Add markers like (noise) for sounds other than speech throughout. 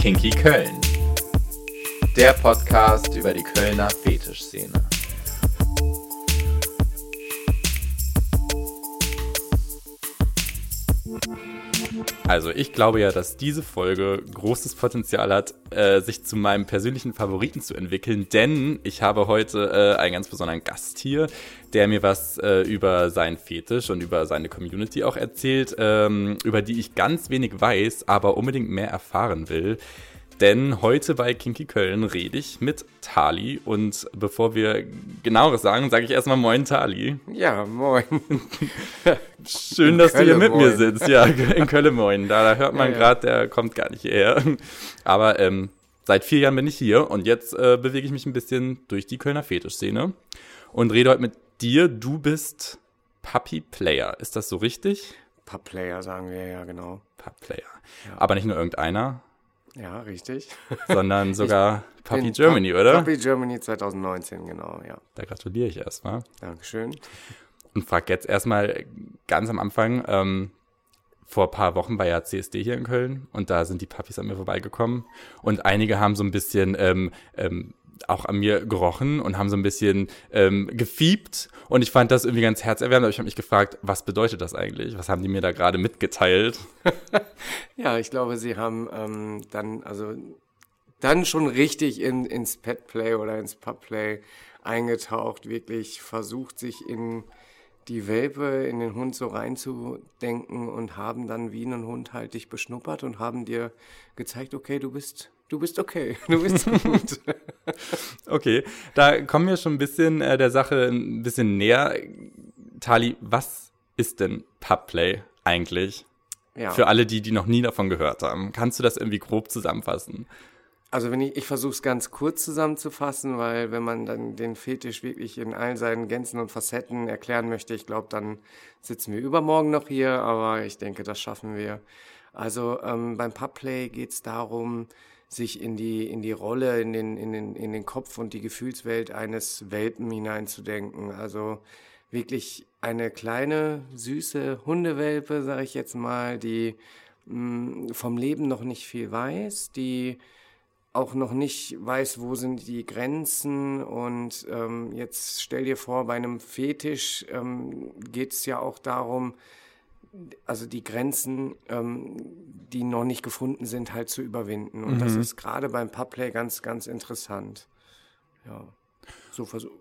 Kinky Köln. Der Podcast über die Kölner Fetischszene. Also ich glaube ja, dass diese Folge großes Potenzial hat, äh, sich zu meinem persönlichen Favoriten zu entwickeln, denn ich habe heute äh, einen ganz besonderen Gast hier, der mir was äh, über seinen Fetisch und über seine Community auch erzählt, ähm, über die ich ganz wenig weiß, aber unbedingt mehr erfahren will. Denn heute bei Kinky Köln rede ich mit Tali und bevor wir genaueres sagen, sage ich erstmal Moin Tali. Ja, moin. Schön, dass Kölle, du hier mit moin. mir sitzt. Ja, in Köln Moin. Da, da hört man ja, gerade, der kommt gar nicht hierher. Aber ähm, seit vier Jahren bin ich hier und jetzt äh, bewege ich mich ein bisschen durch die Kölner Fetischszene und rede heute mit dir. Du bist Puppy Player. Ist das so richtig? Pup Player sagen wir ja, genau. Pup Player. Ja. Aber nicht nur irgendeiner. Ja, richtig. Sondern (laughs) sogar Puppy Germany, oder? Puppy Germany 2019, genau, ja. Da gratuliere ich erstmal. Dankeschön. Und frag jetzt erstmal ganz am Anfang, ähm, vor ein paar Wochen war ja CSD hier in Köln und da sind die Puppies an mir vorbeigekommen und einige haben so ein bisschen ähm, ähm, auch an mir gerochen und haben so ein bisschen ähm, gefiebt. Und ich fand das irgendwie ganz herzerwärmend. Aber ich habe mich gefragt, was bedeutet das eigentlich? Was haben die mir da gerade mitgeteilt? (laughs) ja, ich glaube, sie haben ähm, dann, also dann schon richtig in, ins Petplay oder ins Pubplay eingetaucht, wirklich versucht, sich in die Welpe, in den Hund so reinzudenken und haben dann wie ein Hund halt dich beschnuppert und haben dir gezeigt, okay, du bist du bist okay, (laughs) du bist gut. (laughs) (laughs) okay, da kommen wir schon ein bisschen äh, der Sache ein bisschen näher. Tali, was ist denn Pubplay eigentlich? Ja. Für alle, die, die noch nie davon gehört haben. Kannst du das irgendwie grob zusammenfassen? Also wenn ich, ich versuche es ganz kurz zusammenzufassen, weil wenn man dann den Fetisch wirklich in all seinen Gänzen und Facetten erklären möchte, ich glaube, dann sitzen wir übermorgen noch hier, aber ich denke, das schaffen wir. Also ähm, beim Pubplay geht es darum, sich in die, in die Rolle, in den, in, den, in den Kopf und die Gefühlswelt eines Welpen hineinzudenken. Also wirklich eine kleine, süße Hundewelpe, sage ich jetzt mal, die mh, mm, vom Leben noch nicht viel weiß, die auch noch nicht weiß, wo sind die Grenzen. Und ähm, jetzt stell dir vor, bei einem Fetisch ähm, geht es ja auch darum, also die Grenzen, ähm, die noch nicht gefunden sind, halt zu überwinden. Und mhm. das ist gerade beim Pubplay ganz, ganz interessant. Ja, so versuche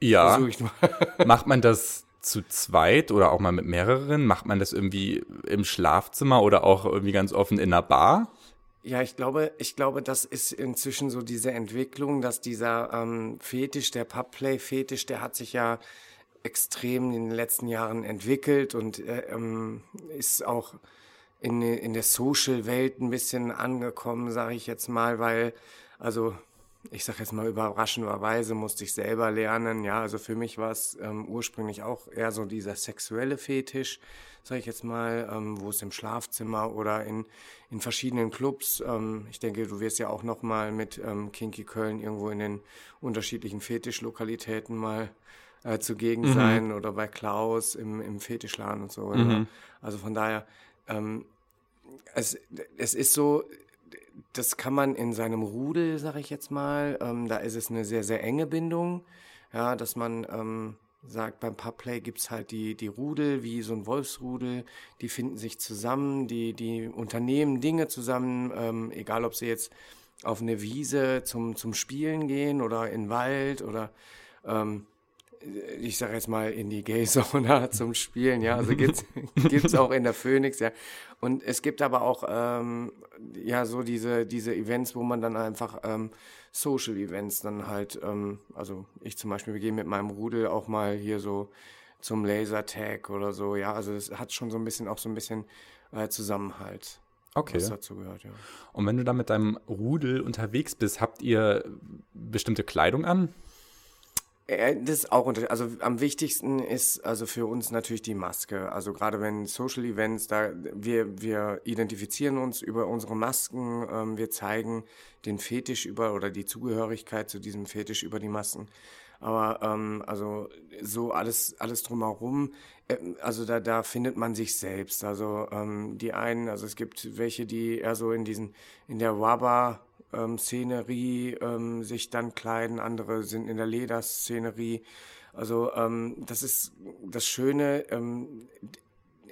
ja. versuch ich mal. (laughs) Macht man das zu zweit oder auch mal mit mehreren? Macht man das irgendwie im Schlafzimmer oder auch irgendwie ganz offen in einer Bar? Ja, ich glaube, ich glaube, das ist inzwischen so diese Entwicklung, dass dieser ähm, Fetisch, der Pubplay-Fetisch, der hat sich ja extrem in den letzten Jahren entwickelt und äh, ähm, ist auch in, in der Social-Welt ein bisschen angekommen, sage ich jetzt mal, weil, also ich sage jetzt mal überraschenderweise musste ich selber lernen. Ja, also für mich war es ähm, ursprünglich auch eher so dieser sexuelle Fetisch, sage ich jetzt mal, ähm, wo es im Schlafzimmer oder in, in verschiedenen Clubs. Ähm, ich denke, du wirst ja auch noch mal mit ähm, Kinky Köln irgendwo in den unterschiedlichen Fetischlokalitäten mal äh, zugegen mhm. sein oder bei Klaus im, im Fetischladen und so. Mhm. Also von daher, ähm, es, es ist so, das kann man in seinem Rudel, sag ich jetzt mal, ähm, da ist es eine sehr, sehr enge Bindung, ja, dass man ähm, sagt, beim Pubplay gibt's halt die, die Rudel, wie so ein Wolfsrudel, die finden sich zusammen, die, die unternehmen Dinge zusammen, ähm, egal ob sie jetzt auf eine Wiese zum, zum Spielen gehen oder in den Wald oder ähm, ich sage jetzt mal, in die Gay-Sauna (laughs) zum Spielen, ja, also gibt's (laughs) gibt's auch in der Phoenix, ja. Und es gibt aber auch, ähm, ja, so diese, diese Events, wo man dann einfach ähm, Social-Events dann halt, ähm, also ich zum Beispiel, wir gehen mit meinem Rudel auch mal hier so zum Lasertag oder so, ja, also es hat schon so ein bisschen, auch so ein bisschen äh, Zusammenhalt. Okay. Was dazu gehört, ja. Und wenn du da mit deinem Rudel unterwegs bist, habt ihr bestimmte Kleidung an? Äh, das ist auch unter also am wichtigsten ist also für uns natürlich die Maske. Also gerade wenn Social Events, da wir wir identifizieren uns über unsere Masken, ähm, wir zeigen den Fetisch über oder die Zugehörigkeit zu diesem Fetisch über die Masken. Aber ähm, also so alles, alles drumherum, äh, also da, da findet man sich selbst. Also ähm, die einen, also es gibt welche, die eher so in diesen, in der Waba ähm, Szenerie ähm, sich dann kleiden, andere sind in der Lederszenerie. Also ähm, das ist das Schöne. Ähm,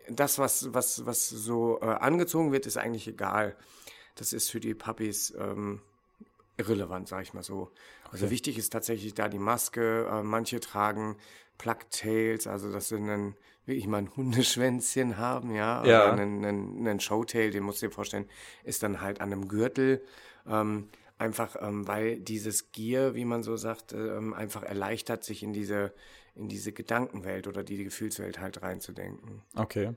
das, was, was, was so äh, angezogen wird, ist eigentlich egal. Das ist für die Puppies ähm, irrelevant, sag ich mal so. Also okay. wichtig ist tatsächlich da die Maske. Äh, manche tragen Plugtails, also das sind dann wirklich mal ein Hundeschwänzchen haben, ja. ja. Oder einen, einen, einen Showtail, den musst du dir vorstellen, ist dann halt an einem Gürtel. Ähm, einfach ähm, weil dieses Gier, wie man so sagt, ähm, einfach erleichtert, sich in diese, in diese Gedankenwelt oder die, Gefühlswelt halt reinzudenken. Okay.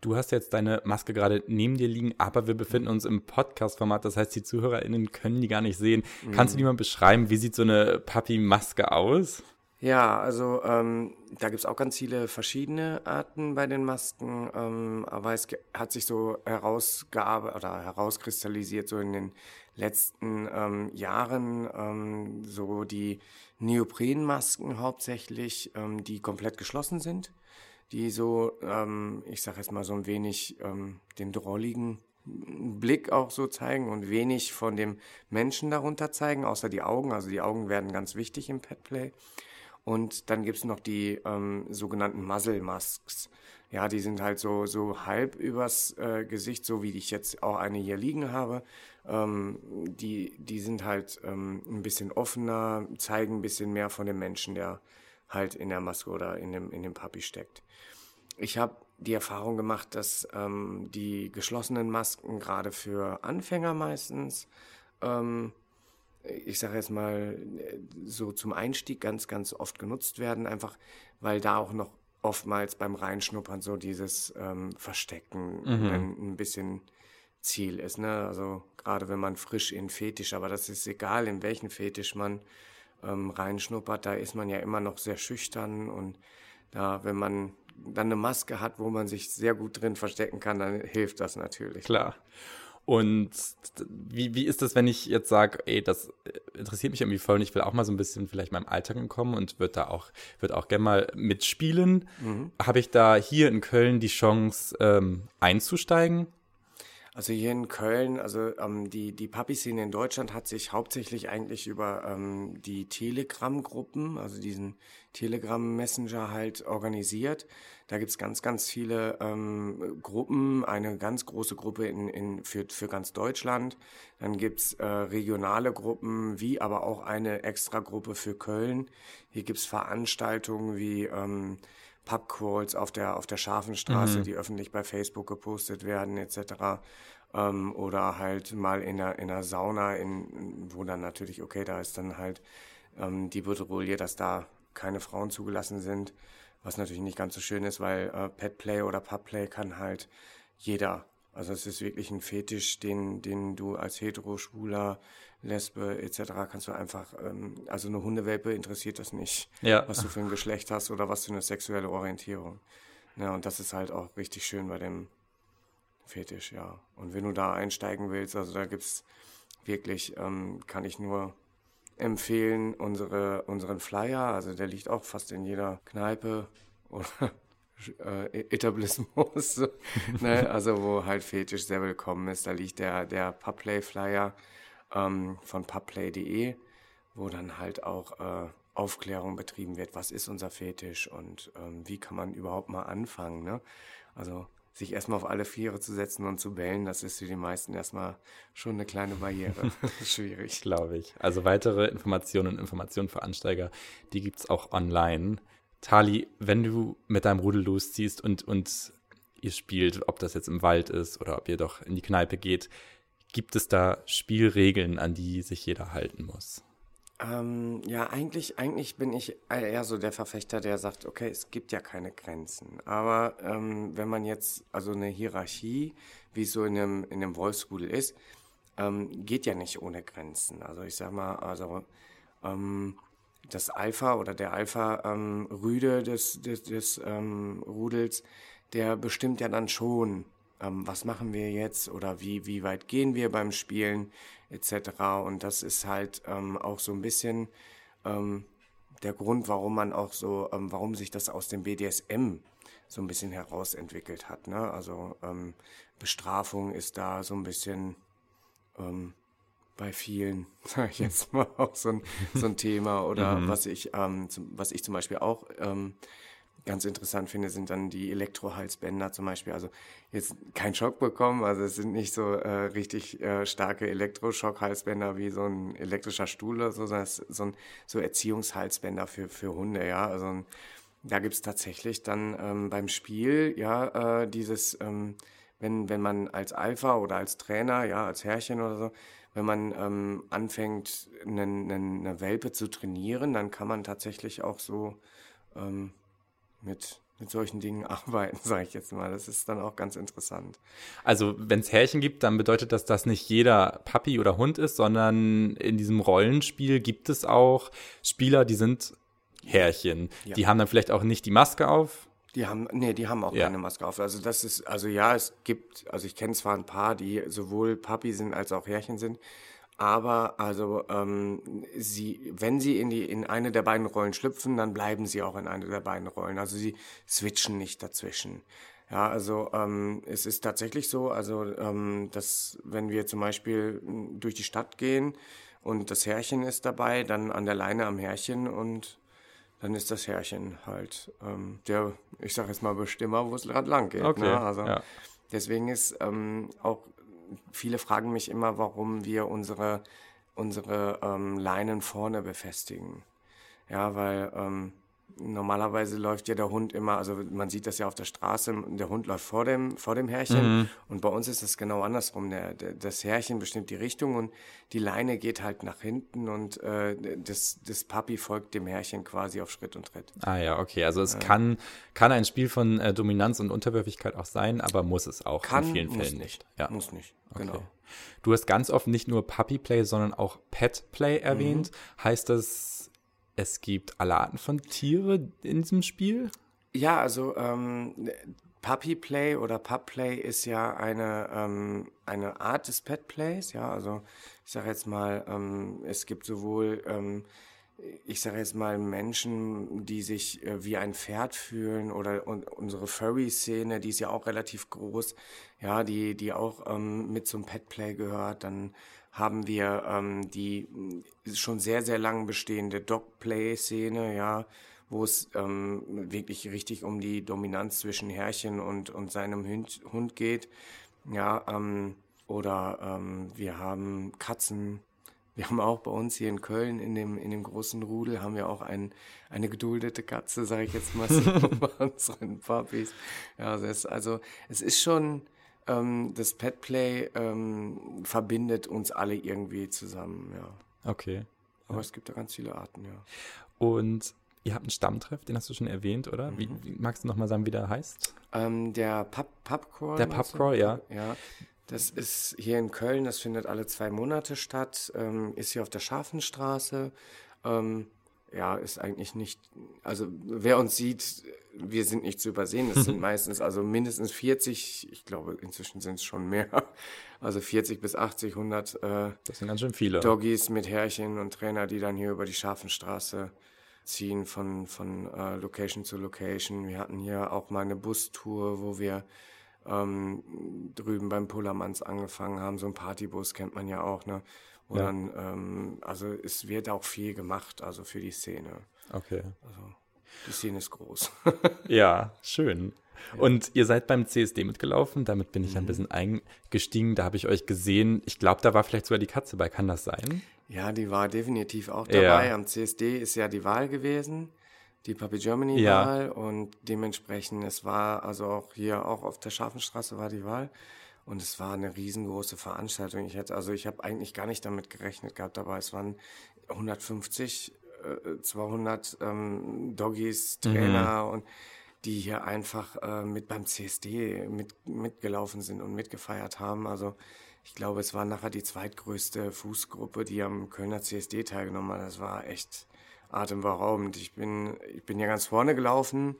Du hast jetzt deine Maske gerade neben dir liegen, aber wir befinden uns im Podcast-Format, das heißt, die ZuhörerInnen können die gar nicht sehen. Mhm. Kannst du die mal beschreiben, wie sieht so eine Papi-Maske aus? Ja, also ähm, da gibt's auch ganz viele verschiedene Arten bei den Masken, ähm, aber es hat sich so herausgearbeitet oder herauskristallisiert so in den letzten ähm, Jahren ähm, so die Neoprenmasken hauptsächlich, ähm, die komplett geschlossen sind, die so, ähm, ich sage jetzt mal so ein wenig ähm, den drolligen Blick auch so zeigen und wenig von dem Menschen darunter zeigen, außer die Augen. Also die Augen werden ganz wichtig im Petplay. Und dann gibt's noch die ähm, sogenannten Muzzle Masks. Ja, die sind halt so, so halb übers äh, Gesicht, so wie ich jetzt auch eine hier liegen habe. Ähm, die, die sind halt ähm, ein bisschen offener, zeigen ein bisschen mehr von dem Menschen, der halt in der Maske oder in dem, in dem Papi steckt. Ich habe die Erfahrung gemacht, dass ähm, die geschlossenen Masken gerade für Anfänger meistens ähm, ich sage jetzt mal, so zum Einstieg ganz, ganz oft genutzt werden, einfach weil da auch noch oftmals beim Reinschnuppern so dieses ähm, Verstecken mhm. ein, ein, bisschen Ziel ist. Ne? Also gerade wenn man frisch in Fetisch, aber das ist egal, in welchen Fetisch man ähm, reinschnuppert, da ist man ja immer noch sehr schüchtern und da, wenn man dann eine Maske hat, wo man sich sehr gut drin verstecken kann, dann hilft das natürlich. Klar. Und wie, wie ist das, wenn ich jetzt sage, ey, das interessiert mich irgendwie voll und ich will auch mal so ein bisschen vielleicht meinem Alltag entkommen und würde da auch, würde auch gerne mal mitspielen. Mhm. Habe ich da hier in Köln die Chance ähm, einzusteigen? Also hier in Köln, also ähm, die, die Papi-Szene in Deutschland hat sich hauptsächlich eigentlich über ähm, die Telegram-Gruppen, also diesen Telegram-Messenger halt organisiert. Da gibt's ganz, ganz viele ähm, Gruppen, eine ganz große Gruppe in, in, für, für ganz Deutschland. Dann gibt's äh, regionale Gruppen, wie aber auch eine extra Gruppe für Köln. Hier gibt's Veranstaltungen wie ähm, Pubcalls auf der, auf der Scharfenstraße, mhm. die öffentlich bei Facebook gepostet werden, etc. Ähm, oder halt mal in der, in der Sauna, in, wo dann natürlich, okay, da ist dann halt ähm, die Patrouille, dass da keine Frauen zugelassen sind, was natürlich nicht ganz so schön ist, weil äh, Petplay oder Pubplay kann halt jeder. Also es ist wirklich ein Fetisch, den, den du als hetero, schwuler, Lesbe etc. kannst du einfach, ähm, also eine Hundewelpe interessiert das nicht, ja. was du für ein Geschlecht hast oder was für eine sexuelle Orientierung. Ja, und das ist halt auch richtig schön bei dem Fetisch, ja. Und wenn du da einsteigen willst, also da gibt's wirklich, ähm, kann ich nur empfehlen, unsere, unseren Flyer, also der liegt auch fast in jeder Kneipe oder (laughs) äh, Etablismus, (laughs) ne? also wo halt Fetisch sehr willkommen ist. Da liegt der, der Pubplay-Flyer ähm, von pubplay.de, wo dann halt auch äh, Aufklärung betrieben wird, was ist unser Fetisch und ähm, wie kann man überhaupt mal anfangen. Ne? Also sich erstmal auf alle Viere zu setzen und zu bellen, das ist für die meisten erstmal schon eine kleine Barriere. (laughs) (laughs) Schwierig. Glaube ich. Also weitere Informationen und Informationen für Ansteiger, die gibt es auch online. Tali, wenn du mit deinem Rudel losziehst und, und ihr spielt, ob das jetzt im Wald ist oder ob ihr doch in die Kneipe geht, Gibt es da Spielregeln, an die sich jeder halten muss? Ähm, ja, eigentlich, eigentlich bin ich eher so der Verfechter, der sagt, okay, es gibt ja keine Grenzen. Aber ähm, wenn man jetzt, also eine Hierarchie, wie es so in einem, in einem Wolfsrudel ist, ähm, geht ja nicht ohne Grenzen. Also ich sag mal, also ähm, das Alpha oder der Alpha-Rüde ähm, des, des, des ähm, Rudels, der bestimmt ja dann schon, ähm, was machen wir jetzt oder wie, wie weit gehen wir beim Spielen etc. Und das ist halt ähm, auch so ein bisschen ähm, der Grund, warum man auch so, ähm, warum sich das aus dem BDSM so ein bisschen herausentwickelt hat. Ne? Also ähm, Bestrafung ist da so ein bisschen ähm, bei vielen, (laughs) sage ich jetzt mal, auch so ein, so ein Thema. Oder mhm. was ich, ähm, zum, was ich zum Beispiel auch ähm, ganz interessant finde, sind dann die Elektrohalsbänder zum Beispiel. Also jetzt kein Schock bekommen, also es sind nicht so äh, richtig äh, starke Elektroschock-Halsbänder wie so ein elektrischer Stuhl oder so, sondern es so, ein, so Erziehungshalsbänder für, für Hunde, ja. Also ein, da gibt's tatsächlich dann ähm, beim Spiel, ja, äh, dieses, ähm, wenn, wenn man als Alpha oder als Trainer, ja, als Herrchen oder so, wenn man ähm, anfängt, eine, eine, Welpe zu trainieren, dann kann man tatsächlich auch so ähm, mit, mit solchen Dingen (laughs) arbeiten, sage ich jetzt mal. Das ist dann auch ganz interessant. Also wenn es Härchen gibt, dann bedeutet das, dass nicht jeder Papi oder Hund ist, sondern in diesem Rollenspiel gibt es auch Spieler, die sind Härchen. Ja. Die haben dann vielleicht auch nicht die Maske auf. Die haben, nee, die haben auch ja. keine Maske auf. Also das ist, also ja, es gibt, also ich kenne zwar ein paar, die sowohl Papi sind als auch Härchen sind, aber also ähm, sie, wenn sie in die in eine der beiden Rollen schlüpfen, dann bleiben sie auch in eine der beiden Rollen. Also sie switchen nicht dazwischen. Ja, also ähm, es ist tatsächlich so, also ähm, dass wenn wir zum Beispiel durch die Stadt gehen und das Härchen ist dabei, dann an der Leine am Härchen und dann ist das Herrchen halt ähm, der, ich sage jetzt mal, Bestimmer, wo es gerade lang geht. Okay, ne? Also ja. deswegen ist ähm, auch, viele fragen mich immer, warum wir unsere, unsere ähm, Leinen vorne befestigen. Ja, weil ähm, normalerweise läuft ja der Hund immer, also man sieht das ja auf der Straße, der Hund läuft vor dem, vor dem Härchen mhm. und bei uns ist es genau andersrum. Der, der, das Härchen bestimmt die Richtung und die Leine geht halt nach hinten und äh, das, das Papi folgt dem Härchen quasi auf Schritt und Tritt. Ah ja, okay, also es ja. kann, kann ein Spiel von äh, Dominanz und Unterwürfigkeit auch sein, aber muss es auch kann, in vielen Fällen nicht. nicht. Ja. Muss nicht, genau. Okay. Du hast ganz oft nicht nur Puppy Play, sondern auch Pet Play erwähnt. Mhm. Heißt das es gibt alle Arten von Tiere in diesem Spiel? Ja, also ähm, Puppy Play oder Pup Play ist ja eine, ähm, eine Art des Pet Plays. Ja, also ich sage jetzt mal, ähm, es gibt sowohl, ähm, ich sage jetzt mal, Menschen, die sich äh, wie ein Pferd fühlen oder und unsere Furry-Szene, die ist ja auch relativ groß, ja, die, die auch ähm, mit zum Pet Play gehört. Dann haben wir ähm, die schon sehr, sehr lang bestehende Dog-Play-Szene, ja, wo es ähm, wirklich richtig um die Dominanz zwischen Herrchen und, und seinem Hund, Hund geht. Ja, ähm, oder ähm, wir haben Katzen. Wir haben auch bei uns hier in Köln in dem, in dem großen Rudel haben wir auch ein, eine geduldete Katze, sage ich jetzt mal so, (laughs) bei unseren Puppies. Ja, also es, also es ist schon, ähm, das Petplay ähm, verbindet uns alle irgendwie zusammen, ja. Okay. Aber ja. es gibt da ganz viele Arten, ja. Und ihr habt einen Stammtreff, den hast du schon erwähnt, oder? Mhm. Wie, wie, magst du nochmal sagen, wie der heißt? Ähm, der Pub, Pubcrawl. Der Pubcrawl, ja. Ja. Das ist hier in Köln, das findet alle zwei Monate statt, ähm, ist hier auf der Scharfenstraße. Ähm, ja, ist eigentlich nicht, also wer uns sieht, wir sind nicht zu übersehen. Das sind (laughs) meistens also mindestens 40, ich glaube inzwischen sind es schon mehr, also 40 bis 80, 100 äh, das sind ganz schön viele. Doggies mit Härchen und Trainer, die dann hier über die Scharfenstraße ziehen von, von äh, Location zu Location. Wir hatten hier auch mal eine Bustour, wo wir ähm, drüben beim Pullermanns angefangen haben. So ein Partybus kennt man ja auch, ne? Und ja. dann, ähm, also es wird auch viel gemacht, also für die Szene. Okay. Also die Szene ist groß. (laughs) ja, schön. Ja. Und ihr seid beim CSD mitgelaufen, damit bin ich mhm. ein bisschen eingestiegen. Da habe ich euch gesehen. Ich glaube, da war vielleicht sogar die Katze bei. Kann das sein? Ja, die war definitiv auch dabei. Ja. Am CSD ist ja die Wahl gewesen, die Puppy Germany Wahl. Ja. Und dementsprechend, es war also auch hier, auch auf der Scharfenstraße war die Wahl. Und es war eine riesengroße Veranstaltung. Ich hätte, also ich habe eigentlich gar nicht damit gerechnet gehabt, aber es waren 150, äh, 200 ähm, Doggies, Trainer mhm. und die hier einfach äh, mit beim CSD mit, mitgelaufen sind und mitgefeiert haben. Also ich glaube, es war nachher die zweitgrößte Fußgruppe, die am Kölner CSD teilgenommen hat. Das war echt atemberaubend. Ich bin, ich bin ja ganz vorne gelaufen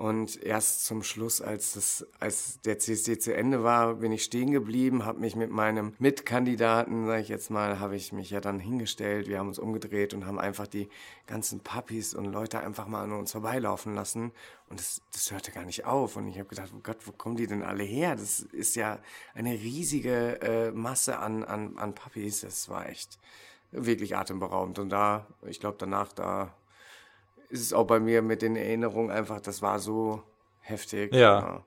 Und erst zum Schluss, als, das, als der CSD zu Ende war, bin ich stehen geblieben, habe mich mit meinem Mitkandidaten, sage ich jetzt mal, habe ich mich ja dann hingestellt. Wir haben uns umgedreht und haben einfach die ganzen Puppies und Leute einfach mal an uns vorbeilaufen lassen. Und das, das hörte gar nicht auf. Und ich habe gedacht, oh Gott, wo kommen die denn alle her? Das ist ja eine riesige äh, Masse an, an, an Puppies. Das war echt wirklich atemberaubend. Und da, ich glaube, danach, da ist es auch bei mir mit den Erinnerungen einfach, das war so heftig. Ja. ja.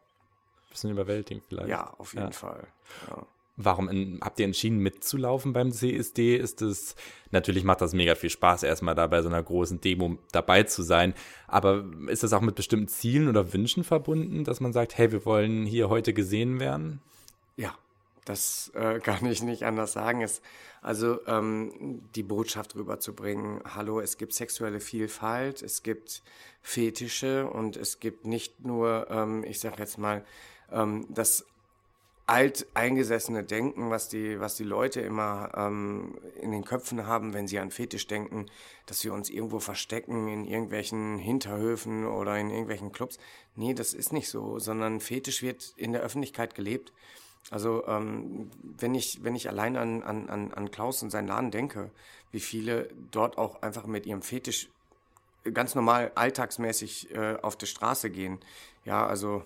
Bisschen überwältigend vielleicht. Ja, auf jeden ja. Fall. Ja. Warum in, habt ihr entschieden mitzulaufen beim CSD? Ist es natürlich macht das mega viel Spaß, erstmal da bei so einer großen Demo dabei zu sein. Aber ist das auch mit bestimmten Zielen oder Wünschen verbunden, dass man sagt, hey, wir wollen hier heute gesehen werden? Ja, das äh, (laughs) kann ich nicht anders sagen. Es, also ähm, die Botschaft rüberzubringen, hallo, es gibt sexuelle Vielfalt, es gibt Fetische und es gibt nicht nur, ähm, ich sage jetzt mal, ähm, das alteingesessene Denken, was die, was die Leute immer ähm, in den Köpfen haben, wenn sie an Fetisch denken, dass wir uns irgendwo verstecken in irgendwelchen Hinterhöfen oder in irgendwelchen Clubs. Nee, das ist nicht so, sondern Fetisch wird in der Öffentlichkeit gelebt. Also ähm, wenn ich wenn ich allein an, an, an Klaus und seinen Laden denke, wie viele dort auch einfach mit ihrem Fetisch ganz normal alltagsmäßig äh, auf der Straße gehen. Ja, also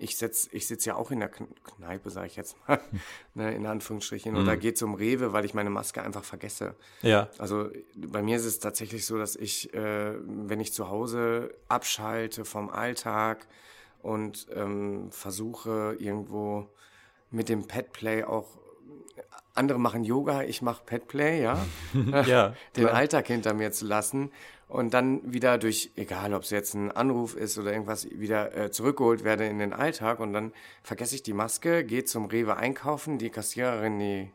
ich setz, ich sitze ja auch in der Kneipe, sage ich jetzt mal, (laughs) ne, in Anführungsstrichen, mhm. oder gehe zum Rewe, weil ich meine Maske einfach vergesse. Ja. Also bei mir ist es tatsächlich so, dass ich, äh, wenn ich zu Hause abschalte vom Alltag und ähm, versuche irgendwo mit dem Petplay auch andere machen Yoga, ich mache Petplay, ja, (laughs) ja (laughs) den klar. Alltag hinter mir zu lassen und dann wieder durch, egal ob es jetzt ein Anruf ist oder irgendwas, wieder äh, zurückgeholt werde in den Alltag und dann vergesse ich die Maske, gehe zum Rewe einkaufen, die Kassiererin, die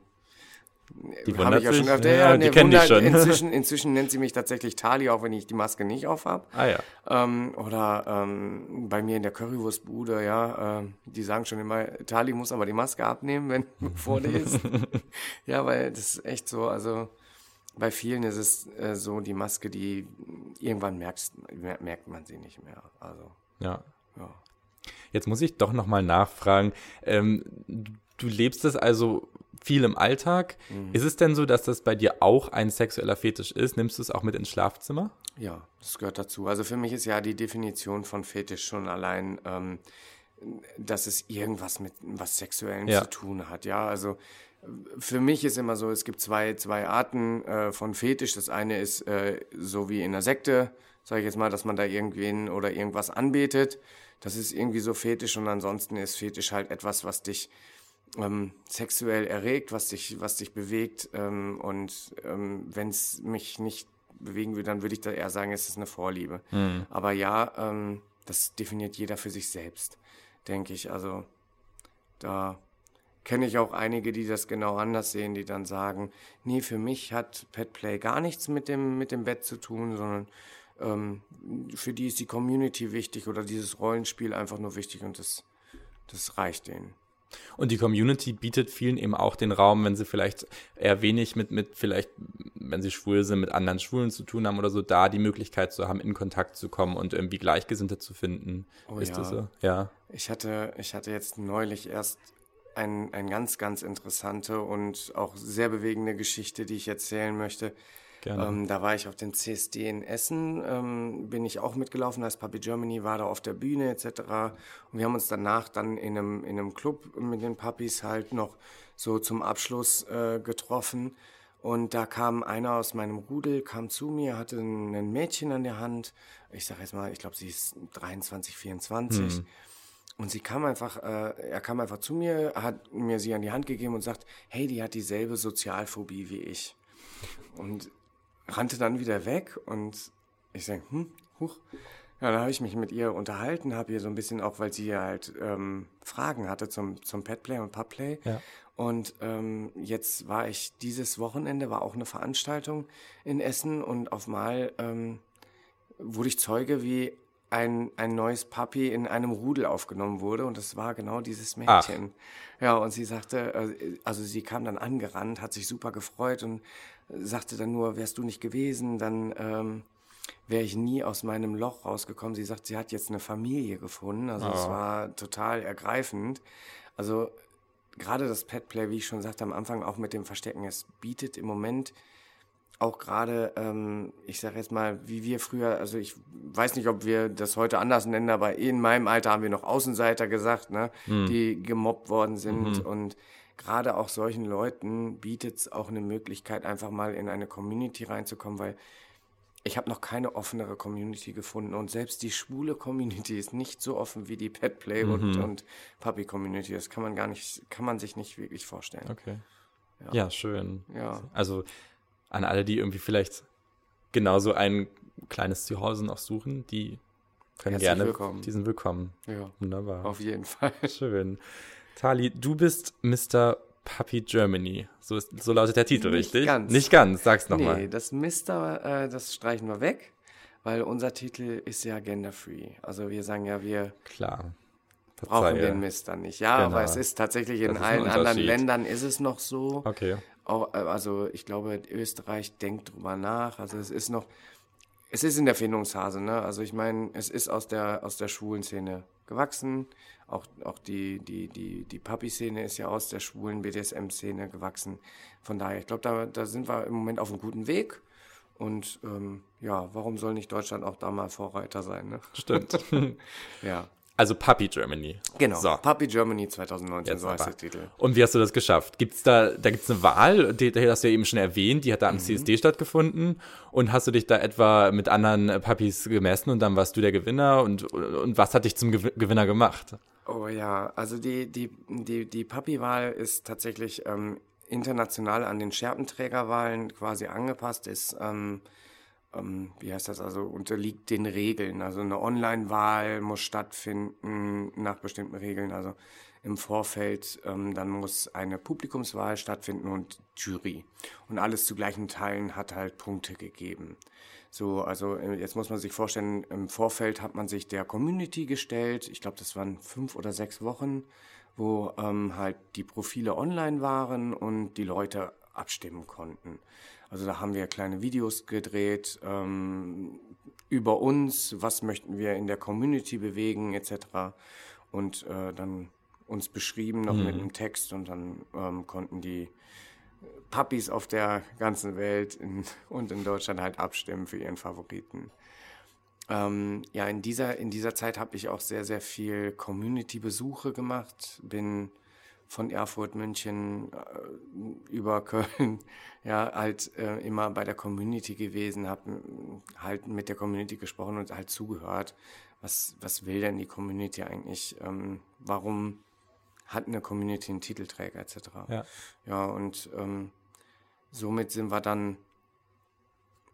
die habe ich ja schon öfter. Ja, ja, die kenne ich schon. (laughs) Inzwischen, inzwischen nennt sie mich tatsächlich Tali, auch wenn ich die Maske nicht auf habe. Ah ja. Ähm, oder ähm, bei mir in der Currywurstbude, ja, äh, die sagen schon immer, Tali muss aber die Maske abnehmen, wenn (laughs) vor dir ist. (laughs) ja, weil das ist echt so, also bei vielen ist es äh, so, die Maske, die irgendwann merkst, merkt man sie nicht mehr. Also. Ja. ja. Jetzt muss ich doch nochmal nachfragen. Ähm, du lebst es also viel im Alltag. Mhm. Ist es denn so, dass das bei dir auch ein sexueller Fetisch ist? Nimmst du es auch mit ins Schlafzimmer? Ja, das gehört dazu. Also für mich ist ja die Definition von Fetisch schon allein, ähm, dass es irgendwas mit was Sexuellem ja. zu tun hat. Ja, also für mich ist immer so, es gibt zwei, zwei Arten äh, von Fetisch. Das eine ist äh, so wie in der Sekte, sage ich jetzt mal, dass man da irgendwen oder irgendwas anbetet. Das ist irgendwie so Fetisch und ansonsten ist Fetisch halt etwas, was dich ähm, sexuell erregt, was dich, was dich bewegt. Ähm, und ähm, wenn es mich nicht bewegen würde, dann würde ich da eher sagen, es ist eine Vorliebe. Mhm. Aber ja, ähm, das definiert jeder für sich selbst, denke ich. Also da kenne ich auch einige, die das genau anders sehen, die dann sagen, nee, für mich hat Petplay gar nichts mit dem, mit dem Bett zu tun, sondern ähm, für die ist die Community wichtig oder dieses Rollenspiel einfach nur wichtig und das, das reicht denen. Und die Community bietet vielen eben auch den Raum, wenn sie vielleicht eher wenig mit, mit vielleicht, wenn sie schwul sind, mit anderen Schwulen zu tun haben oder so, da die Möglichkeit zu haben, in Kontakt zu kommen und irgendwie Gleichgesinnte zu finden. Oh, Ist ja. das so? Ja. Ich hatte, ich hatte jetzt neulich erst ein, ein ganz, ganz interessante und auch sehr bewegende Geschichte, die ich erzählen möchte. Ähm, da war ich auf dem CSD in Essen, ähm, bin ich auch mitgelaufen, als Puppy Germany war da auf der Bühne etc. Und wir haben uns danach dann in einem, in einem Club mit den Puppies halt noch so zum Abschluss äh, getroffen. Und da kam einer aus meinem Rudel, kam zu mir, hatte ein Mädchen an der Hand. Ich sage jetzt mal, ich glaube, sie ist 23, 24. Hm. Und sie kam einfach, äh, er kam einfach zu mir, hat mir sie an die Hand gegeben und sagt, hey, die hat dieselbe Sozialphobie wie ich. Und rannte dann wieder weg und ich denke, hm, huch. Ja, dann habe ich mich mit ihr unterhalten, habe ihr so ein bisschen auch, weil sie halt ähm, Fragen hatte zum, zum Petplay und Pubplay. Ja. Und ähm, jetzt war ich dieses Wochenende, war auch eine Veranstaltung in Essen und auf Mal ähm, wurde ich Zeuge, wie ein, ein neues Puppy in einem Rudel aufgenommen wurde und das war genau dieses Mädchen. Ach. Ja, und sie sagte, äh, also sie kam dann angerannt, hat sich super gefreut und sagte dann nur, wärst du nicht gewesen, dann ähm, wäre ich nie aus meinem Loch rausgekommen. Sie sagt, sie hat jetzt eine Familie gefunden. Also es Oh. war total ergreifend. Also gerade das Petplay, wie ich schon sagte am Anfang, auch mit dem Verstecken, es bietet im Moment auch gerade, ähm, ich sage jetzt mal, wie wir früher, also ich weiß nicht, ob wir das heute anders nennen, aber in meinem Alter haben wir noch Außenseiter gesagt, ne, die gemobbt worden sind. Und gerade auch solchen Leuten bietet es auch eine Möglichkeit, einfach mal in eine Community reinzukommen, weil ich habe noch keine offenere Community gefunden und selbst die schwule Community ist nicht so offen wie die Petplay und, und Puppy Community. Das kann man gar nicht, kann man sich nicht wirklich vorstellen. Okay. Ja, schön. Ja. Also an alle, die irgendwie vielleicht genauso ein kleines Zuhause noch suchen, die können Herzlich gerne, willkommen. die sind willkommen. Ja, Wunderbar. auf jeden Fall. Schön. Tali, du bist Mr. Puppy Germany. So, ist, so lautet der Titel, Nicht richtig? ganz. Nicht ganz, sag's nochmal. Nee, das Mister, äh, das streichen wir weg, weil unser Titel ist ja genderfree. Also wir sagen ja, wir Klar. brauchen Verzeihe. den Mister nicht. Ja, Genau. aber es ist tatsächlich in allen anderen. Ländern ist es noch so. Okay. Auch, äh, also ich glaube, Österreich denkt drüber nach. Also es ist noch, es ist in der Findungsphase. Ne? Also ich meine, es ist aus der aus der schwulen Szene gewachsen. Auch auch die die die die Papi-Szene ist ja aus der schwulen BDSM-Szene gewachsen. Von daher, ich glaube, da da sind wir im Moment auf einem guten Weg. Und ähm, ja, warum soll nicht Deutschland auch da mal Vorreiter sein? Ne? Stimmt. (laughs) Ja, also Puppy Germany. genau. So. Papi Germany 2019, Jetzt so heißt der Titel. Und wie hast du das geschafft? Gibt's da, da gibt's eine Wahl, die, die hast du ja eben schon erwähnt, die hat da Mhm. am CSD stattgefunden. Und hast du dich da etwa mit anderen Puppies gemessen und dann warst du der Gewinner? Und, und was hat dich zum Gew Gewinner gemacht? Oh ja, also die, die, die, die Papi-Wahl ist tatsächlich ähm, international an den Scherpenträgerwahlen quasi angepasst, ist, ähm, wie heißt das, also unterliegt den Regeln. Also eine Online-Wahl muss stattfinden nach bestimmten Regeln. Also im Vorfeld, ähm, dann muss eine Publikumswahl stattfinden und Jury. Und alles zu gleichen Teilen hat halt Punkte gegeben. So, also äh, jetzt muss man sich vorstellen, im Vorfeld hat man sich der Community gestellt. Ich glaube, das waren fünf oder sechs Wochen, wo ähm, halt die Profile online waren und die Leute abstimmen konnten. Also da haben wir kleine Videos gedreht ähm, über uns, was möchten wir in der Community bewegen etc. Und äh, dann uns beschrieben noch mit einem Text und dann ähm, konnten die Puppies auf der ganzen Welt in, (laughs) und in Deutschland halt abstimmen für ihren Favoriten. Ähm, ja, in dieser, in dieser Zeit habe ich auch sehr, sehr viel Community-Besuche gemacht, bin von Erfurt, München äh, über Köln, (laughs) ja, halt äh, immer bei der Community gewesen, habe halt mit der Community gesprochen und halt zugehört. Was, was will denn die Community eigentlich? Ähm, warum hat eine Community einen Titelträger etc.? Ja. Ja, und ähm, somit sind wir dann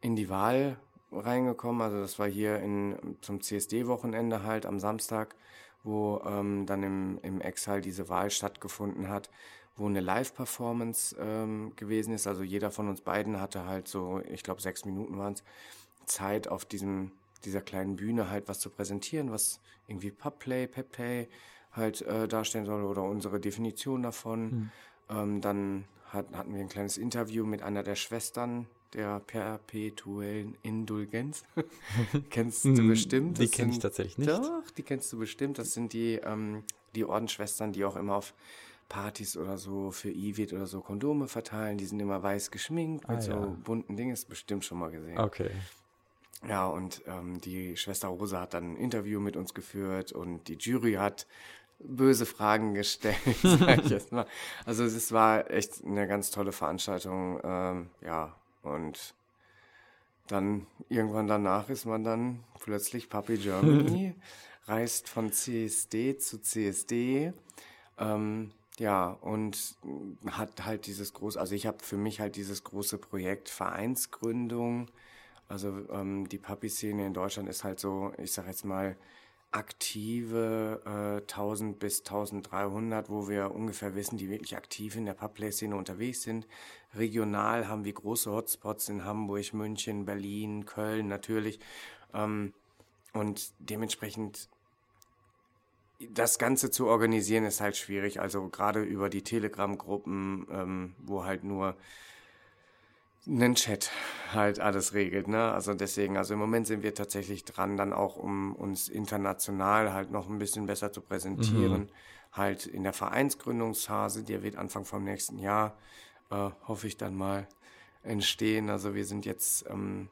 in die Wahl reingekommen. Also das war hier in, zum CSD-Wochenende halt am Samstag, wo ähm, dann im, im Exhal diese Wahl stattgefunden hat, wo eine Live-Performance ähm, gewesen ist. Also jeder von uns beiden hatte halt so, ich glaube sechs Minuten waren es, Zeit auf diesem, dieser kleinen Bühne halt was zu präsentieren, was irgendwie Pubplay, Pepplay halt äh, darstellen soll oder unsere Definition davon. Ähm, dann hat, hatten wir ein kleines Interview mit einer der Schwestern der perpetuellen Indulgenz. (laughs) kennst du bestimmt. Die Das kenn ich sind- tatsächlich nicht. Doch, die kennst du bestimmt. Das sind die, ähm, die Ordensschwestern, die auch immer auf Partys oder so für Ivid oder so Kondome verteilen. Die sind immer weiß geschminkt mit Ah, so ja. bunten Dingen. Ist bestimmt schon mal gesehen. Okay. Ja, und ähm, die Schwester Rosa hat dann ein Interview mit uns geführt und die Jury hat böse Fragen (laughs) gestellt, sag ich (laughs) jetzt mal. Also es war echt eine ganz tolle Veranstaltung, ähm, ja, und dann irgendwann danach ist man dann plötzlich Puppy (laughs) Germany, reist von CSD zu CSD, ähm, ja, und hat halt dieses große, also ich habe für mich halt dieses große Projekt Vereinsgründung, also ähm, die Puppy-Szene in Deutschland ist halt so, ich sag jetzt mal, aktive äh, 1000 bis 1300, wo wir ungefähr wissen, die wirklich aktiv in der Pubplay-Szene unterwegs sind. Regional haben wir große Hotspots in Hamburg, München, Berlin, Köln natürlich. Ähm, und dementsprechend das Ganze zu organisieren ist halt schwierig. Also gerade über die Telegram-Gruppen, ähm, wo halt nur einen Chat halt alles regelt, ne? Also deswegen, also im Moment sind wir tatsächlich dran, dann auch um uns international halt noch ein bisschen besser zu präsentieren. Mhm. Halt in der Vereinsgründungsphase, die wird Anfang vom nächsten Jahr, äh, hoffe ich dann mal, entstehen. Also wir sind jetzt ähm,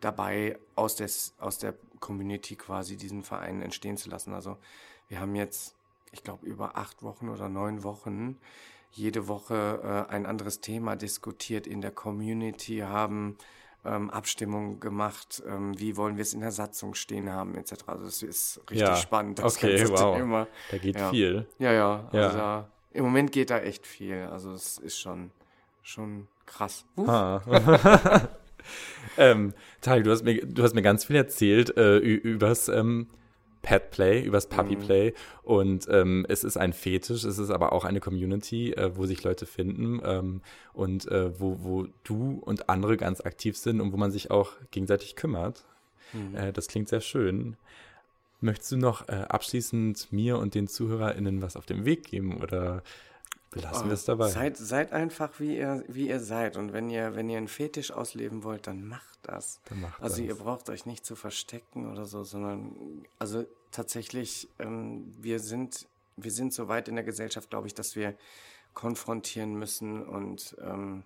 dabei, aus, des, aus der Community quasi diesen Verein entstehen zu lassen. Also wir haben jetzt, ich glaube, über acht Wochen oder neun Wochen jede Woche äh, ein anderes Thema diskutiert in der Community, haben ähm, Abstimmungen gemacht, ähm, wie wollen wir es in der Satzung stehen haben, etc. Also das ist richtig ja, spannend. Das okay, wow. Thema. Da geht ja. viel. Ja, ja. ja. Also da, im Moment geht da echt viel. Also es ist schon, schon krass. (laughs) ähm, Tali, du hast mir, du hast mir ganz viel erzählt äh, übers ähm, Pet Play, übers Puppy mhm. Play. Mhm. Und ähm, es ist ein Fetisch, es ist aber auch eine Community, äh, wo sich Leute finden ähm, und äh, wo, wo du und andere ganz aktiv sind und wo man sich auch gegenseitig kümmert. Mhm. Äh, das klingt sehr schön. Möchtest du noch äh, abschließend mir und den ZuhörerInnen was auf den Weg geben oder Belassen oh, wir es dabei. Seid, seid einfach, wie ihr, wie ihr seid. Und wenn ihr, wenn ihr einen Fetisch ausleben wollt, dann macht das. Dann macht also das. ihr braucht euch nicht zu verstecken oder so, sondern also tatsächlich, ähm, wir sind, wir sind so weit in der Gesellschaft, glaube ich, dass wir konfrontieren müssen und ähm,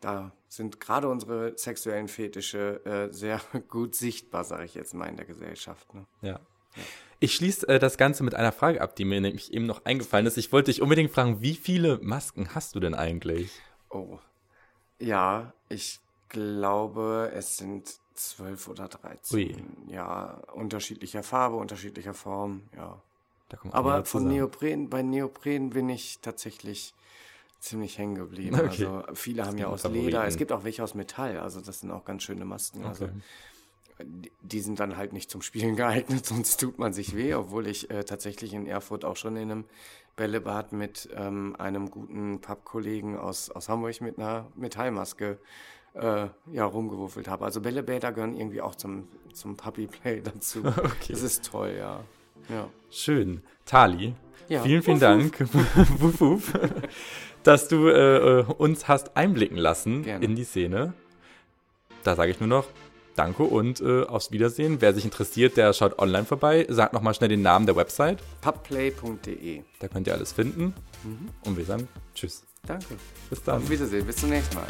da sind gerade unsere sexuellen Fetische äh, sehr (laughs) gut sichtbar, sage ich jetzt mal, in der Gesellschaft. Ne? Ja. ja. Ich schließe äh, das Ganze mit einer Frage ab, die mir nämlich eben noch eingefallen ist. Ich wollte dich unbedingt fragen, wie viele Masken hast du denn eigentlich? Oh. Ja, ich glaube, es sind zwölf oder dreizehn. Ui. Ja, unterschiedlicher Farbe, unterschiedlicher Form, ja. Aber von Neopren, bei Neopren bin ich tatsächlich ziemlich hängen geblieben. (laughs) Okay. Also viele haben ja aus Favoriten. Leder, es gibt auch welche aus Metall, also das sind auch ganz schöne Masken. Also okay. Also die sind dann halt nicht zum Spielen (laughs) geeignet, sonst tut man sich weh, obwohl ich äh, tatsächlich in Erfurt auch schon in einem Bällebad mit ähm, einem guten Pappkollegen aus, aus Hamburg mit einer Metallmaske äh, ja, rumgewuffelt habe. Also Bällebäder gehören irgendwie auch zum, zum Puppy-Play (laughs) dazu. Okay. Das ist toll, ja. ja. Schön. Tali, ja. vielen, vielen Dank, (laughs) wuff, wuff, dass du äh, äh, uns hast einblicken lassen Gerne. in die Szene. Da sage ich nur noch, danke und äh, aufs Wiedersehen. Wer sich interessiert, der schaut online vorbei. Sagt nochmal schnell den Namen der Website. pubplay.de. Da könnt ihr alles finden. Mhm. Und wir sagen Tschüss. Danke. Bis dann. Auf Wiedersehen. Bis zum nächsten Mal.